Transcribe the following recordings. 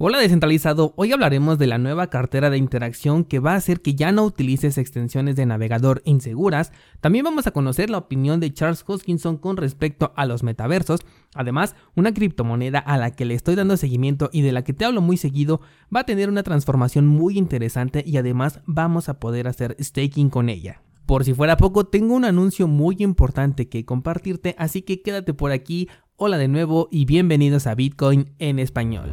Hola descentralizado, hoy hablaremos de la nueva cartera de interacción que va a hacer que ya no utilices extensiones de navegador inseguras. También vamos a conocer la opinión de Charles Hoskinson con respecto a los metaversos. Además, una criptomoneda a la que le estoy dando seguimiento y de la que te hablo muy seguido va a tener una transformación muy interesante y además vamos a poder hacer staking con ella. Por si fuera poco, tengo un anuncio muy importante que compartirte, así que quédate por aquí. Hola de nuevo y bienvenidos a Bitcoin en español.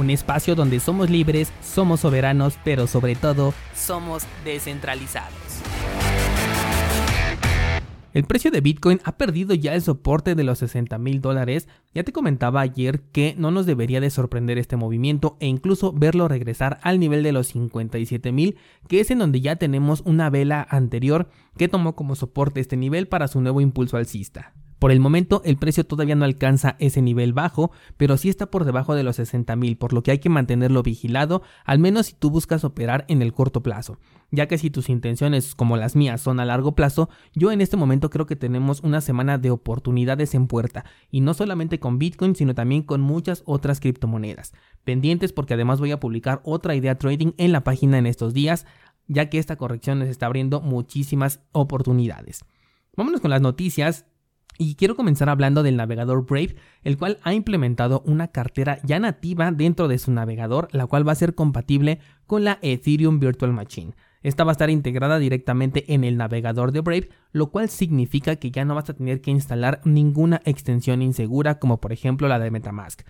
un espacio donde somos libres, somos soberanos, pero sobre todo somos descentralizados. El precio de Bitcoin ha perdido ya el soporte de los 60 mil dólares. Ya te comentaba ayer que no nos debería de sorprender este movimiento e incluso verlo regresar al nivel de los 57 mil, que es en donde ya tenemos una vela anterior que tomó como soporte este nivel para su nuevo impulso alcista. Por el momento el precio todavía no alcanza ese nivel bajo, pero sí está por debajo de los 60 mil, por lo que hay que mantenerlo vigilado, al menos si tú buscas operar en el corto plazo. Ya que si tus intenciones como las mías son a largo plazo, yo en este momento creo que tenemos una semana de oportunidades en puerta, y no solamente con Bitcoin, sino también con muchas otras criptomonedas. Pendientes porque además voy a publicar otra idea trading en la página en estos días, ya que esta corrección nos está abriendo muchísimas oportunidades. Vámonos con las noticias. Y quiero comenzar hablando del navegador Brave, el cual ha implementado una cartera ya nativa dentro de su navegador, la cual va a ser compatible con la Ethereum Virtual Machine. Esta va a estar integrada directamente en el navegador de Brave, lo cual significa que ya no vas a tener que instalar ninguna extensión insegura como por ejemplo la de Metamask.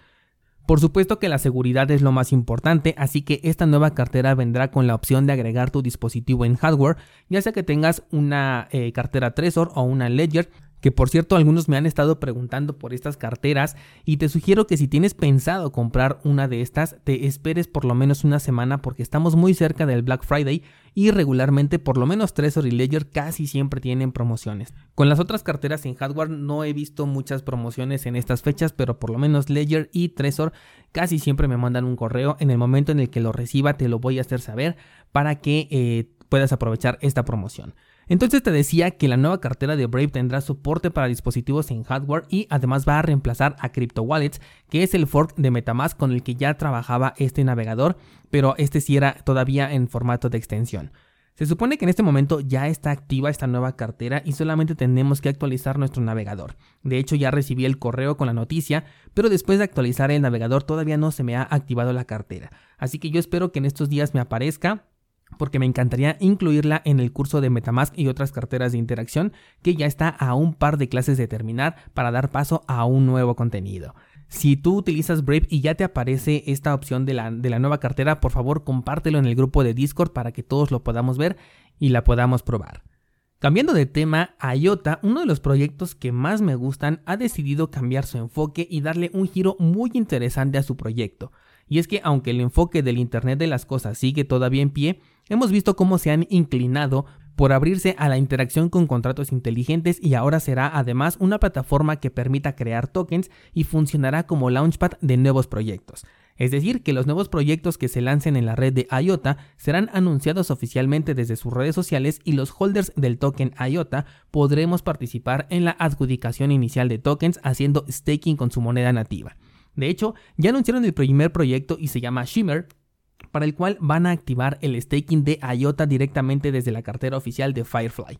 Por supuesto que la seguridad es lo más importante, así que esta nueva cartera vendrá con la opción de agregar tu dispositivo en hardware, ya sea que tengas una eh, cartera Trezor o una Ledger, que por cierto algunos me han estado preguntando por estas carteras y te sugiero que si tienes pensado comprar una de estas te esperes por lo menos una semana porque estamos muy cerca del Black Friday y regularmente por lo menos Trezor y Ledger casi siempre tienen promociones. Con las otras carteras en hardware no he visto muchas promociones en estas fechas pero por lo menos Ledger y Trezor casi siempre me mandan un correo en el momento en el que lo reciba te lo voy a hacer saber para que eh, puedas aprovechar esta promoción. Entonces te decía que la nueva cartera de Brave tendrá soporte para dispositivos en hardware y además va a reemplazar a CryptoWallets, que es el fork de Metamask con el que ya trabajaba este navegador, pero este sí era todavía en formato de extensión. Se supone que en este momento ya está activa esta nueva cartera y solamente tenemos que actualizar nuestro navegador. De hecho ya recibí el correo con la noticia, pero después de actualizar el navegador todavía no se me ha activado la cartera. Así que yo espero que en estos días me aparezca porque me encantaría incluirla en el curso de Metamask y otras carteras de interacción que ya está a un par de clases de terminar para dar paso a un nuevo contenido. Si tú utilizas Brave y ya te aparece esta opción de la, de la nueva cartera, por favor compártelo en el grupo de Discord para que todos lo podamos ver y la podamos probar. Cambiando de tema, IOTA, uno de los proyectos que más me gustan, ha decidido cambiar su enfoque y darle un giro muy interesante a su proyecto. Y es que aunque el enfoque del Internet de las Cosas sigue todavía en pie, hemos visto cómo se han inclinado por abrirse a la interacción con contratos inteligentes y ahora será además una plataforma que permita crear tokens y funcionará como launchpad de nuevos proyectos. Es decir, que los nuevos proyectos que se lancen en la red de IOTA serán anunciados oficialmente desde sus redes sociales y los holders del token IOTA podremos participar en la adjudicación inicial de tokens haciendo staking con su moneda nativa. De hecho, ya anunciaron el primer proyecto y se llama Shimmer, para el cual van a activar el staking de IOTA directamente desde la cartera oficial de Firefly.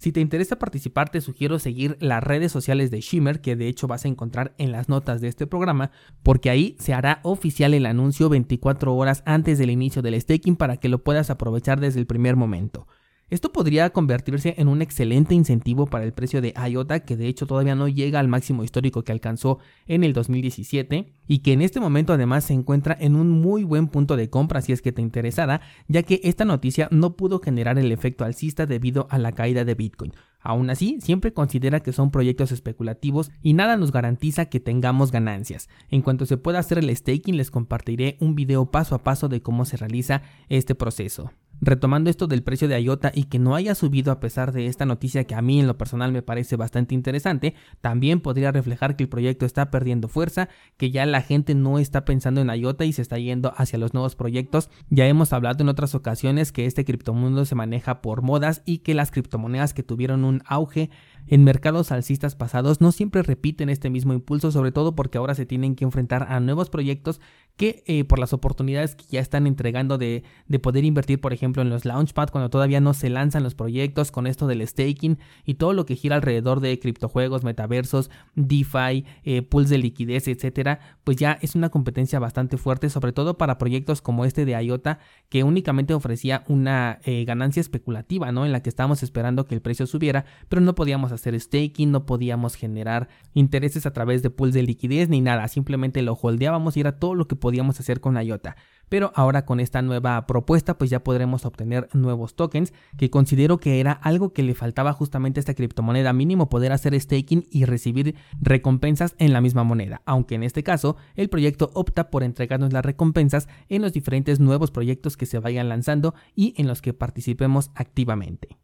Si te interesa participar, te sugiero seguir las redes sociales de Shimmer, que de hecho vas a encontrar en las notas de este programa, porque ahí se hará oficial el anuncio 24 horas antes del inicio del staking para que lo puedas aprovechar desde el primer momento. Esto podría convertirse en un excelente incentivo para el precio de IOTA, que de hecho todavía no llega al máximo histórico que alcanzó en el 2017 y que en este momento además se encuentra en un muy buen punto de compra si es que te interesara, ya que esta noticia no pudo generar el efecto alcista debido a la caída de Bitcoin. Aún así, siempre considera que son proyectos especulativos y nada nos garantiza que tengamos ganancias. En cuanto se pueda hacer el staking, les compartiré un video paso a paso de cómo se realiza este proceso. Retomando esto del precio de IOTA y que no haya subido a pesar de esta noticia que a mí en lo personal me parece bastante interesante, también podría reflejar que el proyecto está perdiendo fuerza, que ya la gente no está pensando en IOTA y se está yendo hacia los nuevos proyectos. Ya hemos hablado en otras ocasiones que este criptomundo se maneja por modas y que las criptomonedas que tuvieron un auge en mercados alcistas pasados no siempre repiten este mismo impulso, sobre todo porque ahora se tienen que enfrentar a nuevos proyectos que eh, por las oportunidades que ya están entregando de, de, poder invertir, por ejemplo, en los Launchpad cuando todavía no se lanzan los proyectos con esto del staking y todo lo que gira alrededor de criptojuegos, metaversos, DeFi, eh, pools de liquidez, etcétera, pues ya es una competencia bastante fuerte, sobre todo para proyectos como este de IOTA, que únicamente ofrecía una eh, ganancia especulativa, ¿no? En la que estábamos esperando que el precio subiera, pero no podíamos hacer staking, no podíamos generar intereses a través de pools de liquidez ni nada, simplemente lo holdeábamos y era todo lo que podíamos hacer con IOTA. Pero ahora con esta nueva propuesta pues ya podremos obtener nuevos tokens que considero que era algo que le faltaba justamente a esta criptomoneda mínimo poder hacer staking y recibir recompensas en la misma moneda, aunque en este caso el proyecto opta por entregarnos las recompensas en los diferentes nuevos proyectos que se vayan lanzando y en los que participemos activamente.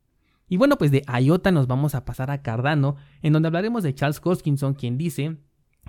Y bueno, pues de IOTA nos vamos a pasar a Cardano, en donde hablaremos de Charles Hoskinson, quien dice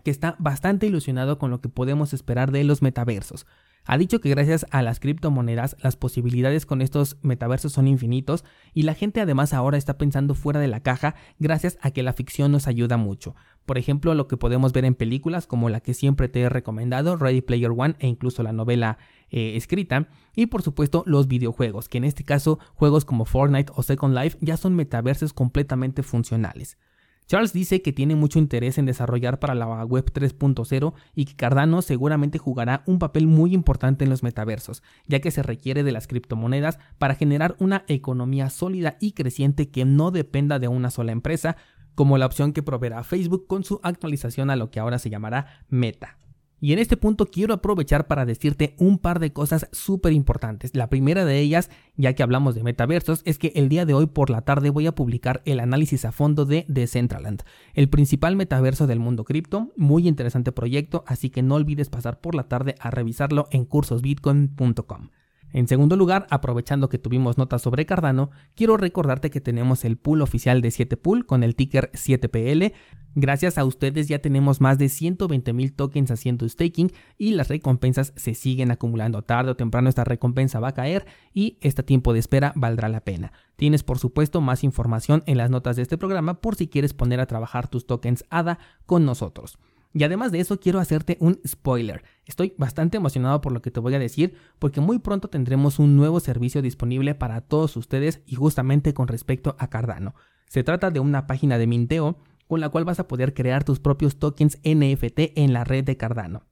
que está bastante ilusionado con lo que podemos esperar de los metaversos. Ha dicho que gracias a las criptomonedas las posibilidades con estos metaversos son infinitos y la gente además ahora está pensando fuera de la caja gracias a que la ficción nos ayuda mucho. Por ejemplo, lo que podemos ver en películas como la que siempre te he recomendado, Ready Player One e incluso la novela eh, escrita. Y por supuesto los videojuegos, que en este caso juegos como Fortnite o Second Life ya son metaversos completamente funcionales. Charles dice que tiene mucho interés en desarrollar para la web 3.0 y que Cardano seguramente jugará un papel muy importante en los metaversos, ya que se requiere de las criptomonedas para generar una economía sólida y creciente que no dependa de una sola empresa, como la opción que proveerá Facebook con su actualización a lo que ahora se llamará Meta. Y en este punto quiero aprovechar para decirte un par de cosas súper importantes. La primera de ellas, ya que hablamos de metaversos, es que el día de hoy por la tarde voy a publicar el análisis a fondo de Decentraland, el principal metaverso del mundo cripto. Muy interesante proyecto, así que no olvides pasar por la tarde a revisarlo en cursosbitcoin.com. En segundo lugar, aprovechando que tuvimos notas sobre Cardano, quiero recordarte que tenemos el pool oficial de 7pool con el ticker 7PL. Gracias a ustedes ya tenemos más de 120 mil tokens haciendo staking y las recompensas se siguen acumulando. Tarde o temprano esta recompensa va a caer y este tiempo de espera valdrá la pena. Tienes por supuesto más información en las notas de este programa por si quieres poner a trabajar tus tokens ADA con nosotros. Y además de eso quiero hacerte un spoiler. Estoy bastante emocionado por lo que te voy a decir porque muy pronto tendremos un nuevo servicio disponible para todos ustedes y justamente con respecto a Cardano. Se trata de una página de minteo con la cual vas a poder crear tus propios tokens NFT en la red de Cardano.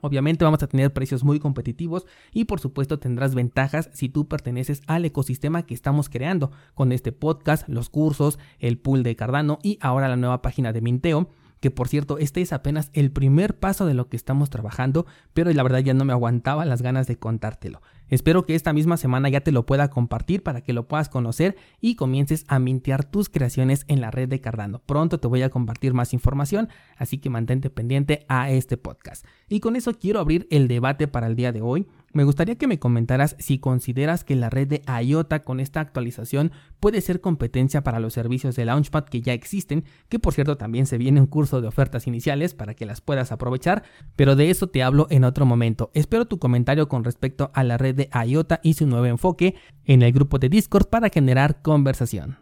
Obviamente vamos a tener precios muy competitivos y por supuesto tendrás ventajas si tú perteneces al ecosistema que estamos creando con este podcast, los cursos, el pool de Cardano y ahora la nueva página de Minteo que por cierto, este es apenas el primer paso de lo que estamos trabajando, pero la verdad ya no me aguantaba las ganas de contártelo. Espero que esta misma semana ya te lo pueda compartir para que lo puedas conocer y comiences a mintear tus creaciones en la red de Cardano. Pronto te voy a compartir más información, así que mantente pendiente a este podcast. Y con eso quiero abrir el debate para el día de hoy. Me gustaría que me comentaras si consideras que la red de IOTA con esta actualización puede ser competencia para los servicios de Launchpad que ya existen, que por cierto también se viene un curso de ofertas iniciales para que las puedas aprovechar, pero de eso te hablo en otro momento. Espero tu comentario con respecto a la red de IOTA y su nuevo enfoque en el grupo de Discord para generar conversación.